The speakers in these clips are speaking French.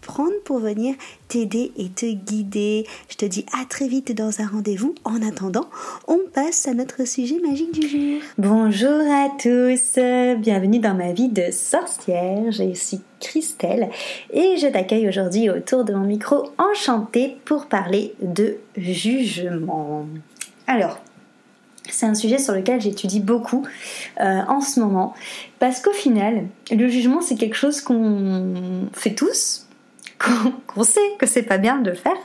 prendre pour venir t'aider et te guider. Je te dis à très vite dans un rendez-vous. En attendant, on passe à notre sujet magique du jour. Bonjour à tous, bienvenue dans ma vie de sorcière. Je suis Christelle et je t'accueille aujourd'hui autour de mon micro enchanté pour parler de jugement. Alors, c'est un sujet sur lequel j'étudie beaucoup euh, en ce moment parce qu'au final, le jugement c'est quelque chose qu'on fait tous, qu'on sait que c'est pas bien de le faire,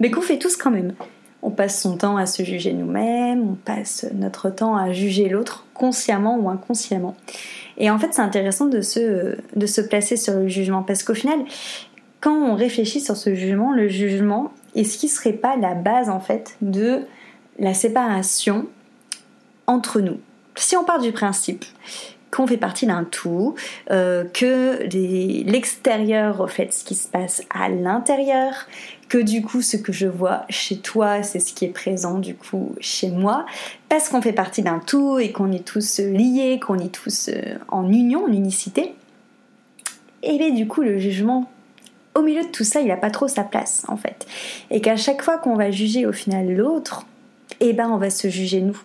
mais qu'on fait tous quand même. On passe son temps à se juger nous-mêmes, on passe notre temps à juger l'autre consciemment ou inconsciemment. Et en fait, c'est intéressant de se, placer sur le jugement parce qu'au final, quand on réfléchit sur ce jugement, le jugement, est-ce qui serait pas la base en fait de la séparation entre nous Si on part du principe qu'on fait partie d'un tout, euh, que l'extérieur reflète ce qui se passe à l'intérieur, que du coup ce que je vois chez toi, c'est ce qui est présent du coup chez moi, parce qu'on fait partie d'un tout et qu'on est tous liés, qu'on est tous euh, en union, en unicité. Et bien du coup le jugement au milieu de tout ça, il n'a pas trop sa place en fait. Et qu'à chaque fois qu'on va juger au final l'autre, eh ben on va se juger nous.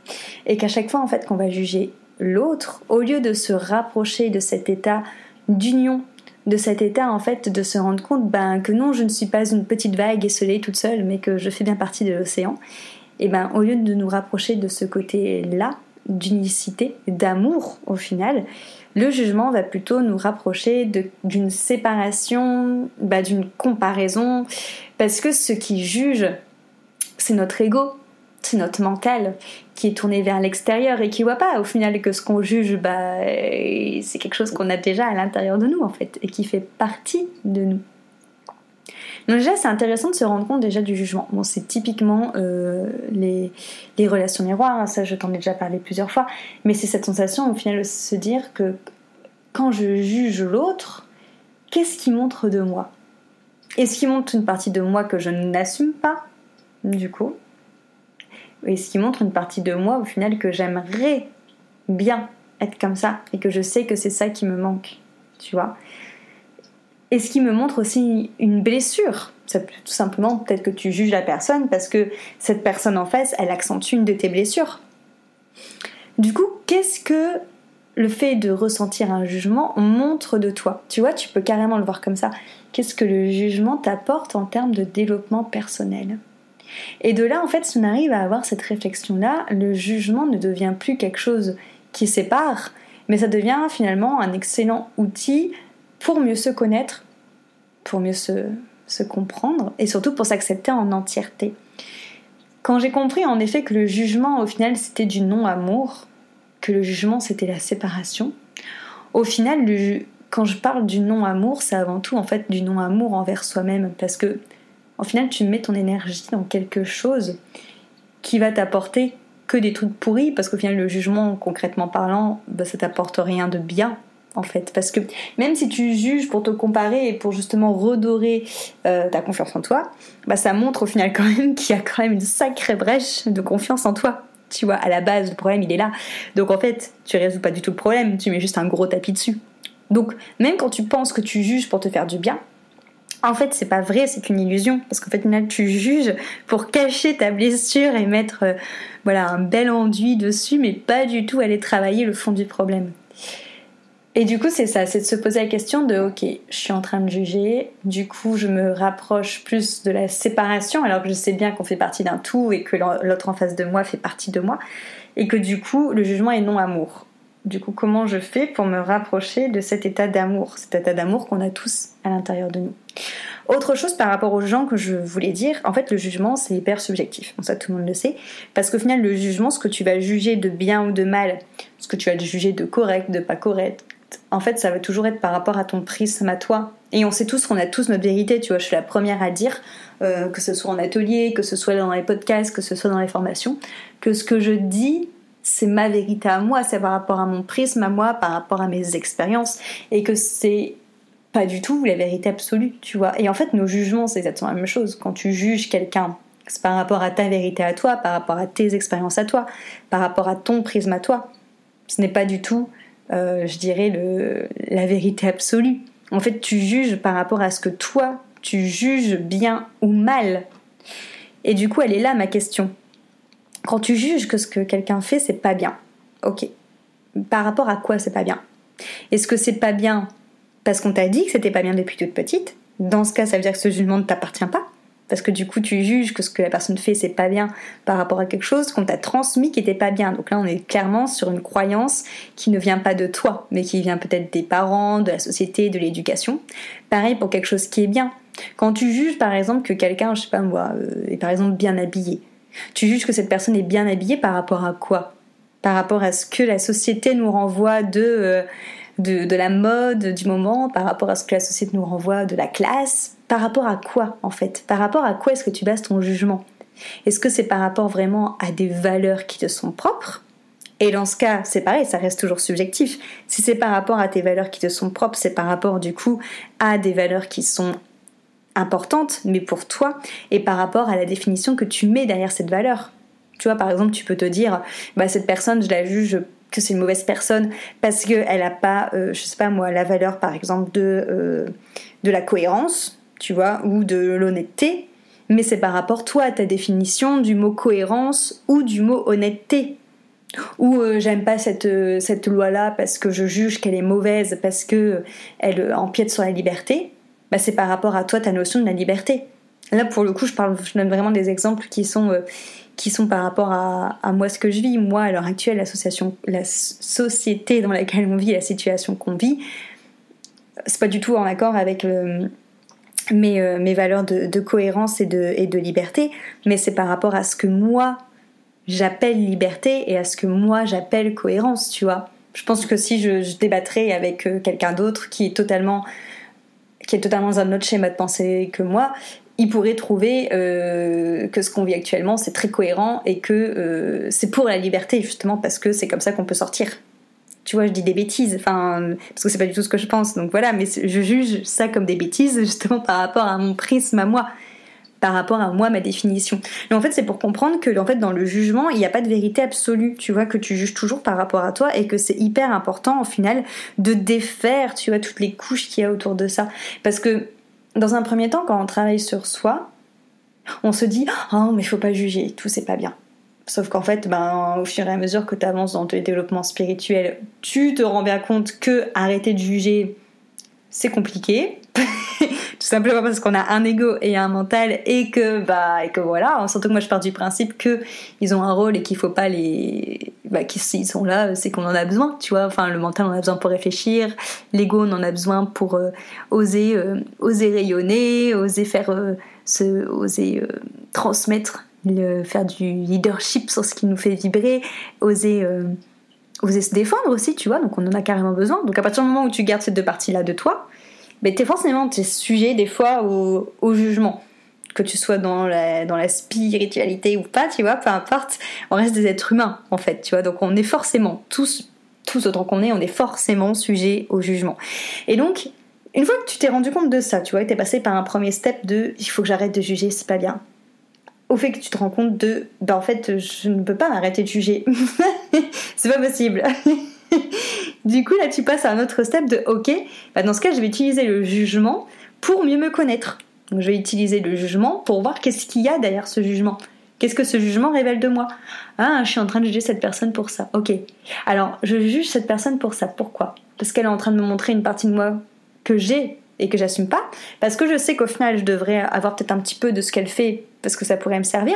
Et qu'à chaque fois en fait qu'on va juger l'autre, au lieu de se rapprocher de cet état d'union, de cet état en fait de se rendre compte ben, que non, je ne suis pas une petite vague esselée toute seule, mais que je fais bien partie de l'océan, et ben au lieu de nous rapprocher de ce côté-là, d'unicité, d'amour au final, le jugement va plutôt nous rapprocher d'une séparation, ben, d'une comparaison, parce que ce qui juge, c'est notre ego, c'est notre mental qui est tourné vers l'extérieur et qui voit pas au final que ce qu'on juge, bah, c'est quelque chose qu'on a déjà à l'intérieur de nous en fait et qui fait partie de nous. Donc déjà c'est intéressant de se rendre compte déjà du jugement. Bon c'est typiquement euh, les, les, relations miroirs, hein, ça je t'en ai déjà parlé plusieurs fois, mais c'est cette sensation au final de se dire que quand je juge l'autre, qu'est-ce qui montre de moi? Est-ce qu'il montre une partie de moi que je n'assume pas? Du coup et ce qui montre une partie de moi au final que j'aimerais bien être comme ça et que je sais que c'est ça qui me manque, tu vois. Et ce qui me montre aussi une blessure. C'est tout simplement peut-être que tu juges la personne parce que cette personne en face, elle accentue une de tes blessures. Du coup, qu'est-ce que le fait de ressentir un jugement montre de toi? Tu vois, tu peux carrément le voir comme ça. Qu'est-ce que le jugement t'apporte en termes de développement personnel? Et de là, en fait, si on arrive à avoir cette réflexion-là, le jugement ne devient plus quelque chose qui sépare, mais ça devient finalement un excellent outil pour mieux se connaître, pour mieux se, comprendre et surtout pour s'accepter en entièreté. Quand j'ai compris en effet que le jugement au final c'était du non-amour, que le jugement c'était la séparation, au final, quand je parle du non-amour, c'est avant tout en fait du non-amour envers soi-même parce que au final, tu mets ton énergie dans quelque chose qui va t'apporter que des trucs pourris, parce qu'au final, le jugement, concrètement parlant, bah, ça t'apporte rien de bien, en fait. Parce que même si tu juges pour te comparer et pour justement redorer euh, ta confiance en toi, bah, ça montre au final quand même qu'il y a quand même une sacrée brèche de confiance en toi. Tu vois, à la base, le problème, il est là. Donc en fait, tu résous pas du tout le problème, tu mets juste un gros tapis dessus. Donc, même quand tu penses que tu juges pour te faire du bien, en fait, c'est pas vrai, c'est une illusion. Parce qu'en fait, tu juges pour cacher ta blessure et mettre euh, voilà, un bel enduit dessus, mais pas du tout aller travailler le fond du problème. Et du coup, c'est ça, c'est de se poser la question de ok, je suis en train de juger, du coup, je me rapproche plus de la séparation, alors que je sais bien qu'on fait partie d'un tout et que l'autre en face de moi fait partie de moi, et que du coup, le jugement est non-amour. Du coup, comment je fais pour me rapprocher de cet état d'amour, cet état d'amour qu'on a tous à l'intérieur de nous? Autre chose par rapport aux gens que je voulais dire, en fait le jugement c'est hyper subjectif, ça tout le monde le sait, parce qu'au final le jugement, ce que tu vas juger de bien ou de mal, ce que tu vas juger de correct, de pas correct, en fait ça va toujours être par rapport à ton prisme à toi. Et on sait tous qu'on a tous notre vérité, tu vois, je suis la première à dire, euh, que ce soit en atelier, que ce soit dans les podcasts, que ce soit dans les formations, que ce que je dis c'est ma vérité à moi, c'est par rapport à mon prisme à moi, par rapport à mes expériences, et que c'est pas du tout la vérité absolue, tu vois. Et en fait, nos jugements, c'est exactement la même chose. Quand tu juges quelqu'un, c'est par rapport à ta vérité à toi, par rapport à tes expériences à toi, par rapport à ton prisme à toi. Ce n'est pas du tout, euh, je dirais, le, la vérité absolue. En fait, tu juges par rapport à ce que toi, tu juges bien ou mal. Et du coup, elle est là ma question. Quand tu juges que ce que quelqu'un fait, c'est pas bien. Ok. Par rapport à quoi c'est pas bien? Est-ce que c'est pas bien parce qu'on t'a dit que c'était pas bien depuis toute petite? Dans ce cas, ça veut dire que ce jugement ne t'appartient pas? Parce que du coup, tu juges que ce que la personne fait, c'est pas bien par rapport à quelque chose qu'on t'a transmis qui était pas bien. Donc là, on est clairement sur une croyance qui ne vient pas de toi, mais qui vient peut-être des parents, de la société, de l'éducation. Pareil pour quelque chose qui est bien. Quand tu juges, par exemple, que quelqu'un, je sais pas moi, euh, est par exemple bien habillé, tu juges que cette personne est bien habillée par rapport à quoi? Par rapport à ce que la société nous renvoie de. Euh, de, la mode du moment, par rapport à ce que la société nous renvoie de la classe, par rapport à quoi en fait? Par rapport à quoi est-ce que tu bases ton jugement? Est-ce que c'est par rapport vraiment à des valeurs qui te sont propres? Et dans ce cas, c'est pareil, ça reste toujours subjectif. Si c'est par rapport à tes valeurs qui te sont propres, c'est par rapport du coup à des valeurs qui sont importantes, mais pour toi, et par rapport à la définition que tu mets derrière cette valeur. Tu vois, par exemple, tu peux te dire, bah, cette personne, je la juge que c'est une mauvaise personne parce qu'elle n'a pas, euh, je sais pas moi, la valeur par exemple de, euh, de la cohérence, tu vois, ou de l'honnêteté, mais c'est par rapport toi à ta définition du mot cohérence ou du mot honnêteté. Ou euh, j'aime pas cette, cette loi-là parce que je juge qu'elle est mauvaise, parce que elle empiète sur la liberté, bah c'est par rapport à toi ta notion de la liberté. Là pour le coup je parle, je donne vraiment des exemples qui sont qui sont par rapport à, moi ce que je vis. Moi, à l'heure actuelle, l'association, la société dans laquelle on vit, la situation qu'on vit, c'est pas du tout en accord avec euh, mes, euh, mes, valeurs de, cohérence et de, et de liberté, mais c'est par rapport à ce que moi j'appelle liberté et à ce que moi j'appelle cohérence, tu vois. Je pense que si je, je débattrais avec euh, quelqu'un d'autre qui est totalement qui est totalement dans un autre schéma de pensée que moi, il pourrait trouver euh, que ce qu'on vit actuellement c'est très cohérent et que euh, c'est pour la liberté justement parce que c'est comme ça qu'on peut sortir. Tu vois, je dis des bêtises, enfin parce que c'est pas du tout ce que je pense, donc voilà, mais je juge ça comme des bêtises justement par rapport à mon prisme à moi, par rapport à moi ma définition. Mais en fait, c'est pour comprendre que en fait dans le jugement il n'y a pas de vérité absolue. Tu vois que tu juges toujours par rapport à toi et que c'est hyper important au final de défaire, tu vois, toutes les couches qu'il y a autour de ça, parce que dans un premier temps, quand on travaille sur soi, on se dit Oh, mais il faut pas juger, tout c'est pas bien. Sauf qu'en fait, ben, au fur et à mesure que tu avances dans ton développement spirituel, tu te rends bien compte que arrêter de juger, c'est compliqué. tout simplement parce qu'on a un ego et un mental et que bah et que voilà surtout que moi je pars du principe que ils ont un rôle et qu'il faut pas les bah qu'ils sont là c'est qu'on en a besoin tu vois. Enfin le mental on en a besoin pour réfléchir. L'ego on en a besoin pour euh, oser euh, oser rayonner oser faire euh, se, oser transmettre faire du leadership sur ce qui nous fait vibrer oser oser se défendre aussi tu vois. Donc on en a carrément besoin. Donc à partir du moment où tu gardes ces deux parties là de toi mais t'es forcément sujet des fois au, au, jugement. Que tu sois dans la, dans la spiritualité ou pas, tu vois, peu importe, on reste des êtres humains en fait, tu vois. Donc on est forcément, tous, tous autant qu'on est, on est forcément sujet au jugement. Et donc, une fois que tu t'es rendu compte de ça, tu vois, que t'es passé par un premier step de il faut que j'arrête de juger, c'est pas bien. Au fait que tu te rends compte de bah en fait, je ne peux pas m'arrêter de juger. c'est pas possible. Du coup, là, tu passes à un autre step de OK, bah, dans ce cas, je vais utiliser le jugement pour mieux me connaître. Donc, je vais utiliser le jugement pour voir qu'est-ce qu'il y a derrière ce jugement. Qu'est-ce que ce jugement révèle de moi? Ah, je suis en train de juger cette personne pour ça. Ok. Alors, je juge cette personne pour ça. Pourquoi? Parce qu'elle est en train de me montrer une partie de moi que j'ai et que j'assume pas. Parce que je sais qu'au final, je devrais avoir peut-être un petit peu de ce qu'elle fait parce que ça pourrait me servir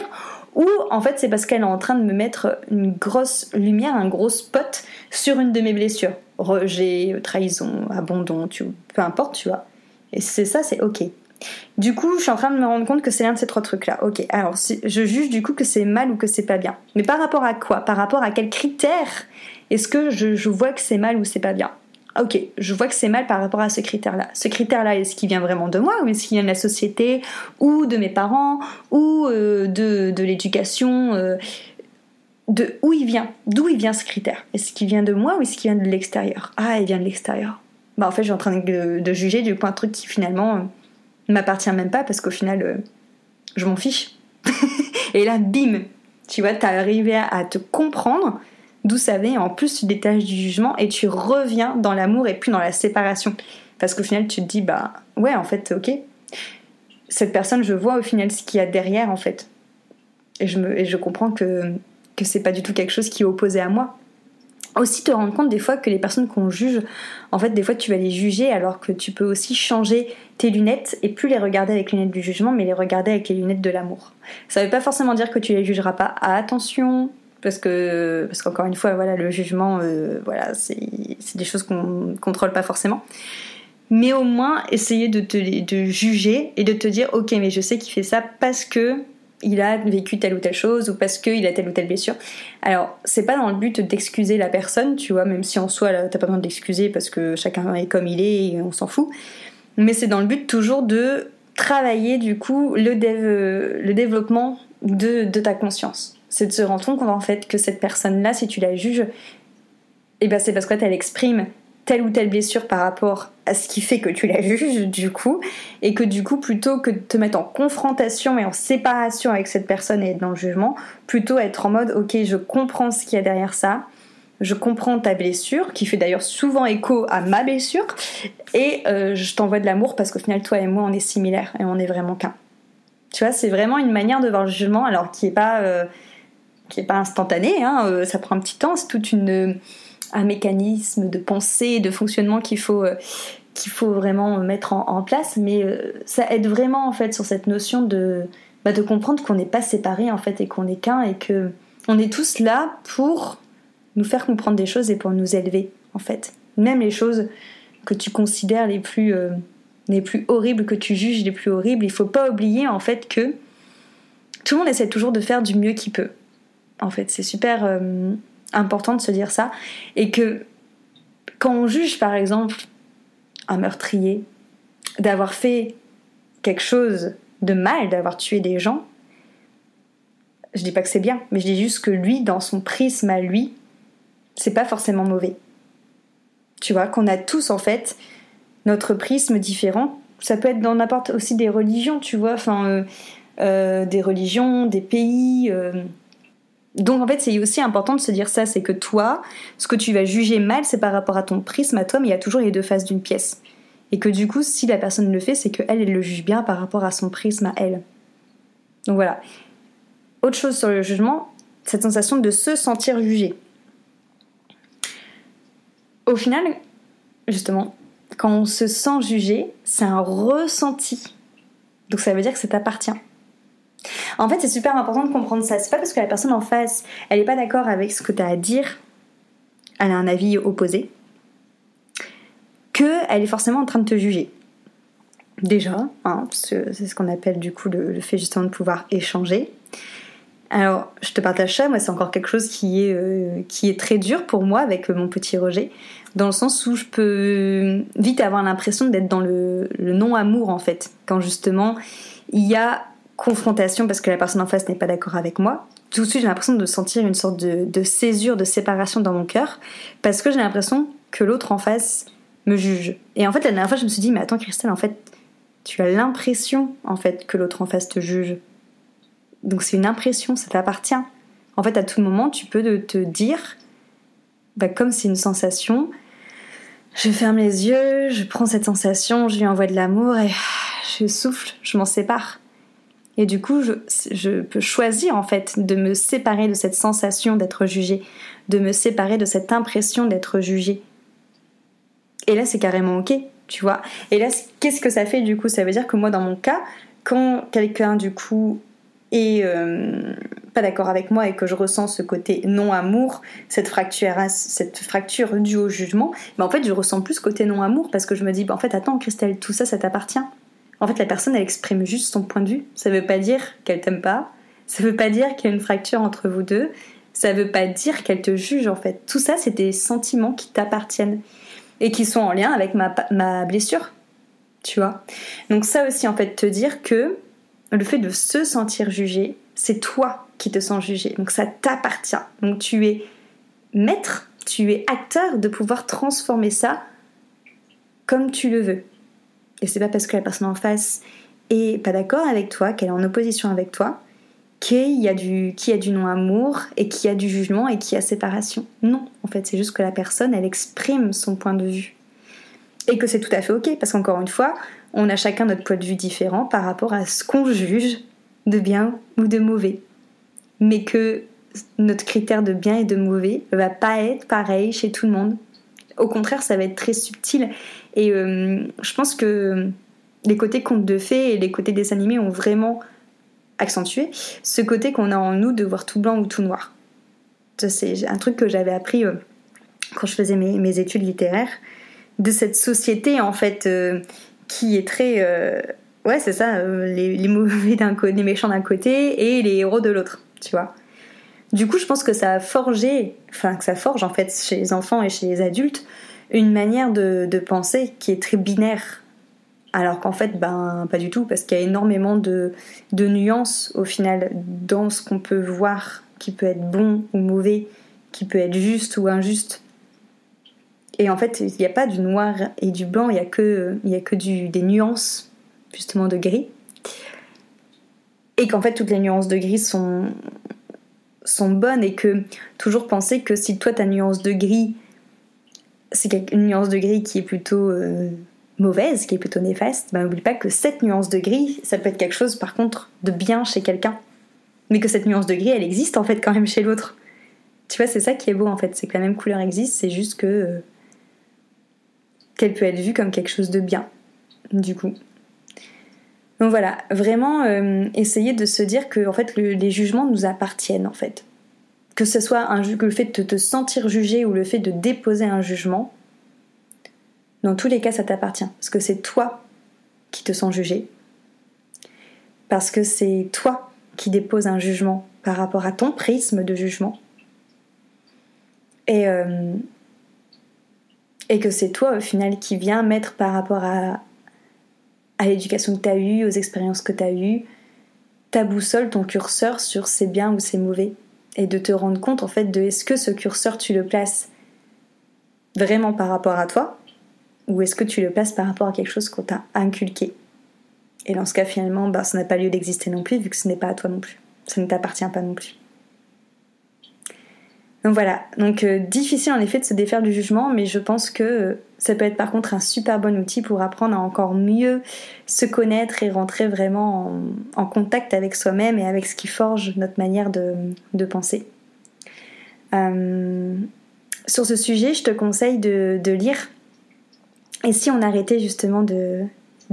ou en fait c'est parce qu'elle est en train de me mettre une grosse lumière, un gros spot sur une de mes blessures. Rejet, trahison, abandon, tu, peu importe, tu vois. Et c'est ça, c'est ok. Du coup, je suis en train de me rendre compte que c'est l'un de ces trois trucs-là. Ok, alors je juge du coup que c'est mal ou que c'est pas bien. Mais par rapport à quoi? Par rapport à quels critères est-ce que je, vois que c'est mal ou c'est pas bien? Ok, je vois que c'est mal par rapport à ce critère-là. Ce critère-là, est-ce qu'il vient vraiment de moi ou est-ce qu'il vient de la société ou de mes parents ou euh, de, l'éducation euh, de où il vient, d'où il vient ce critère? Est-ce qu'il vient de moi ou est-ce qu'il vient de l'extérieur? Ah, il vient de l'extérieur. Bah en fait, je suis en train de, juger du coup un truc qui finalement ne m'appartient même pas parce qu'au final, euh, je m'en fiche. et là, bim, tu vois, t'as arrivé à te comprendre d'où ça vient. En plus, tu détaches du jugement et tu reviens dans l'amour et plus dans la séparation. Parce qu'au final, tu te dis, bah ouais, en fait, ok. Cette personne, je vois au final ce qu'il y a derrière, en fait. Et je, me, et je comprends que, que c'est pas du tout quelque chose qui est opposé à moi. Aussi te rendre compte des fois que les personnes qu'on juge, en fait, des fois tu vas les juger alors que tu peux aussi changer tes lunettes et plus les regarder avec les lunettes du jugement, mais les regarder avec les lunettes de l'amour. Ça veut pas forcément dire que tu les jugeras pas. attention, parce que parce qu'encore une fois voilà le jugement euh, voilà c'est des choses qu'on contrôle pas forcément mais au moins essayer de te de juger et de te dire ok mais je sais qu'il fait ça parce que il a vécu telle ou telle chose ou parce qu'il a telle ou telle blessure. Alors, c'est pas dans le but d'excuser la personne, tu vois, même si en soi, t'as pas besoin d'excuser parce que chacun est comme il est et on s'en fout. Mais c'est dans le but toujours de travailler, du coup, le, développement de ta conscience c'est de se rendre compte en fait que cette personne-là, si tu la juges, eh ben c'est parce qu'elle exprime telle ou telle blessure par rapport à ce qui fait que tu la juges du coup et que du coup plutôt que de te mettre en confrontation et en séparation avec cette personne et être dans le jugement plutôt être en mode ok je comprends ce qu'il y a derrière ça je comprends ta blessure qui fait d'ailleurs souvent écho à ma blessure et euh, je t'envoie de l'amour parce qu'au final toi et moi on est similaires et on est vraiment qu'un. Tu vois c'est vraiment une manière de voir le jugement alors qui est pas euh, qui n'est pas instantané, hein, euh, ça prend un petit temps, c'est tout une, un mécanisme de pensée, de fonctionnement qu'il faut, euh, qu'il faut vraiment mettre en, place, mais euh, ça aide vraiment en fait sur cette notion de, bah, de comprendre qu'on n'est pas séparés en fait et qu'on est qu'un et que on est tous là pour nous faire comprendre des choses et pour nous élever en fait. Même les choses que tu considères les plus, les plus horribles, que tu juges les plus horribles, il faut pas oublier en fait que tout le monde essaie toujours de faire du mieux qu'il peut en fait. C'est super euh, important de se dire ça. Et que quand on juge, par exemple, un meurtrier, d'avoir fait quelque chose de mal, d'avoir tué des gens, je dis pas que c'est bien, mais je dis juste que lui, dans son prisme à lui, c'est pas forcément mauvais. Tu vois, qu'on a tous en fait notre prisme différent. Ça peut être dans n'importe aussi des religions, tu vois, enfin, euh, euh, des religions, des pays. Donc en fait, c'est aussi important de se dire ça, c'est que toi, ce que tu vas juger mal, c'est par rapport à ton prisme à toi, mais il y a toujours les deux faces d'une pièce. Et que du coup, si la personne le fait, c'est qu'elle, elle le juge bien par rapport à son prisme à elle. Donc voilà. Autre chose sur le jugement, cette sensation de se sentir jugé. Au final, justement, quand on se sent jugé, c'est un ressenti. Donc ça veut dire que ça t'appartient. En fait, c'est super important de comprendre ça. C'est pas parce que la personne en face, elle est pas d'accord avec ce que tu à dire, elle a un avis opposé, qu'elle est forcément en train de te juger. Déjà, hein, c'est ce qu'on appelle du coup le, fait justement de pouvoir échanger. Alors, je te partage ça, moi c'est encore quelque chose qui est, euh, très dur pour moi avec mon petit Roger, dans le sens où je peux vite avoir l'impression d'être dans le non-amour en fait, quand justement il y a confrontation parce que la personne en face n'est pas d'accord avec moi, tout de suite j'ai l'impression de sentir une sorte de, césure, de séparation dans mon cœur, parce que j'ai l'impression que l'autre en face me juge. Et en fait, la dernière fois, je me suis dit, mais attends, Christelle, en fait, tu as l'impression, en fait, que l'autre en face te juge. Donc c'est une impression, ça t'appartient. En fait, à tout moment, tu peux te dire, bah, comme c'est une sensation, je ferme les yeux, je prends cette sensation, je lui envoie de l'amour et je souffle, je m'en sépare. Et du coup, je, peux choisir en fait de me séparer de cette sensation d'être jugé, de me séparer de cette impression d'être jugé. Et là, c'est carrément ok, tu vois. Et là, qu'est-ce que ça fait du coup? Ça veut dire que moi, dans mon cas, quand quelqu'un du coup est, euh, pas d'accord avec moi et que je ressens ce côté non-amour, cette fracture, cette fracture due au jugement, bah en fait je ressens plus côté non-amour parce que je me dis bah en fait attends Christelle, tout ça ça t'appartient. En fait la personne elle exprime juste son point de vue. Ça veut pas dire qu'elle t'aime pas, ça veut pas dire qu'il y a une fracture entre vous deux, ça veut pas dire qu'elle te juge en fait. Tout ça c'est des sentiments qui t'appartiennent et qui sont en lien avec ma, ma blessure. Tu vois? Donc ça aussi en fait te dire que le fait de se sentir jugé, c'est toi qui te sens jugé. Donc ça t'appartient. Donc tu es maître, tu es acteur de pouvoir transformer ça comme tu le veux. Et c'est pas parce que la personne en face est pas d'accord avec toi, qu'elle est en opposition avec toi, qu'il y a du, non-amour et qu'il y a du jugement et qu'il y a séparation. Non, en fait, c'est juste que la personne, elle exprime son point de vue. Et que c'est tout à fait ok, parce qu'encore une fois, on a chacun notre point de vue différent par rapport à ce qu'on juge de bien ou de mauvais. Mais que notre critère de bien et de mauvais va pas être pareil chez tout le monde. Au contraire, ça va être très subtil. Et euh, je pense que les côtés contes de fées et les côtés des animés ont vraiment accentué ce côté qu'on a en nous de voir tout blanc ou tout noir. C'est un truc que j'avais appris euh, quand je faisais mes, études littéraires, de cette société en fait euh, qui est très Ouais, c'est ça, les, mauvais les méchants d'un côté et les héros de l'autre, tu vois. Du coup, je pense que ça a forgé, enfin que ça forge en fait chez les enfants et chez les adultes une manière de, penser qui est très binaire. Alors qu'en fait, ben pas du tout, parce qu'il y a énormément de, nuances au final dans ce qu'on peut voir, qui peut être bon ou mauvais, qui peut être juste ou injuste. Et en fait, il n'y a pas du noir et du blanc, il n'y a que, y a que des nuances justement de gris. Et qu'en fait toutes les nuances de gris sont, sont bonnes et que toujours penser que si toi ta nuance de gris, c'est une nuance de gris qui est plutôt euh, mauvaise, qui est plutôt néfaste, ben n'oublie pas que cette nuance de gris, ça peut être quelque chose par contre de bien chez quelqu'un. Mais que cette nuance de gris, elle existe en fait quand même chez l'autre. Tu vois, c'est ça qui est beau en fait, c'est que la même couleur existe, c'est juste que euh, qu'elle peut être vue comme quelque chose de bien. Du coup, donc voilà, vraiment euh, essayer de se dire que en fait les jugements nous appartiennent en fait. Que ce soit que le fait de te sentir jugé ou le fait de déposer un jugement, dans tous les cas ça t'appartient. Parce que c'est toi qui te sens jugé. Parce que c'est toi qui déposes un jugement par rapport à ton prisme de jugement. Et, euh, et que c'est toi au final qui viens mettre par rapport à, à l'éducation que tu as eue, aux expériences que tu as eues, ta boussole, ton curseur sur c'est bien ou c'est mauvais. Et de te rendre compte en fait de est-ce que ce curseur tu le places vraiment par rapport à toi ou est-ce que tu le places par rapport à quelque chose qu'on t'a inculqué. Et dans ce cas finalement, bah, ça n'a pas lieu d'exister non plus vu que ce n'est pas à toi non plus. Ça ne t'appartient pas non plus. Donc voilà, donc euh, difficile en effet de se défaire du jugement, mais je pense que euh, ça peut être par contre un super bon outil pour apprendre à encore mieux se connaître et rentrer vraiment en, contact avec soi-même et avec ce qui forge notre manière de, penser. Euh, sur ce sujet, je te conseille de, lire Et si on arrêtait justement de,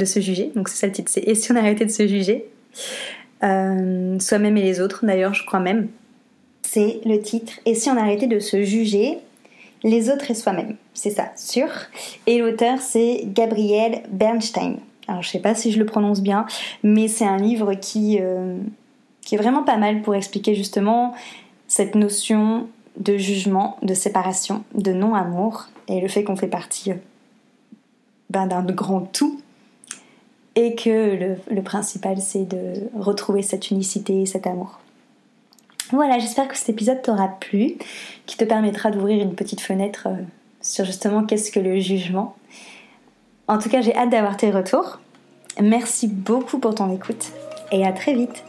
se juger Donc c'est ça le titre, c'est Et si on arrêtait de se juger Soi-même et les autres d'ailleurs, je crois même c'est le titre. Et si on arrêtait de se juger, les autres et soi-même, c'est ça, sûr. Et l'auteur, c'est Gabriel Bernstein. Alors, je sais pas si je le prononce bien, mais c'est un livre qui, euh, est vraiment pas mal pour expliquer justement cette notion de jugement, de séparation, de non-amour et le fait qu'on fait partie euh, ben, d'un grand tout et que le, le principal c'est de retrouver cette unicité et cet amour. Voilà, j'espère que cet épisode t'aura plu, qui te permettra d'ouvrir une petite fenêtre euh, sur justement qu'est-ce que le jugement. En tout cas, j'ai hâte d'avoir tes retours. Merci beaucoup pour ton écoute et à très vite.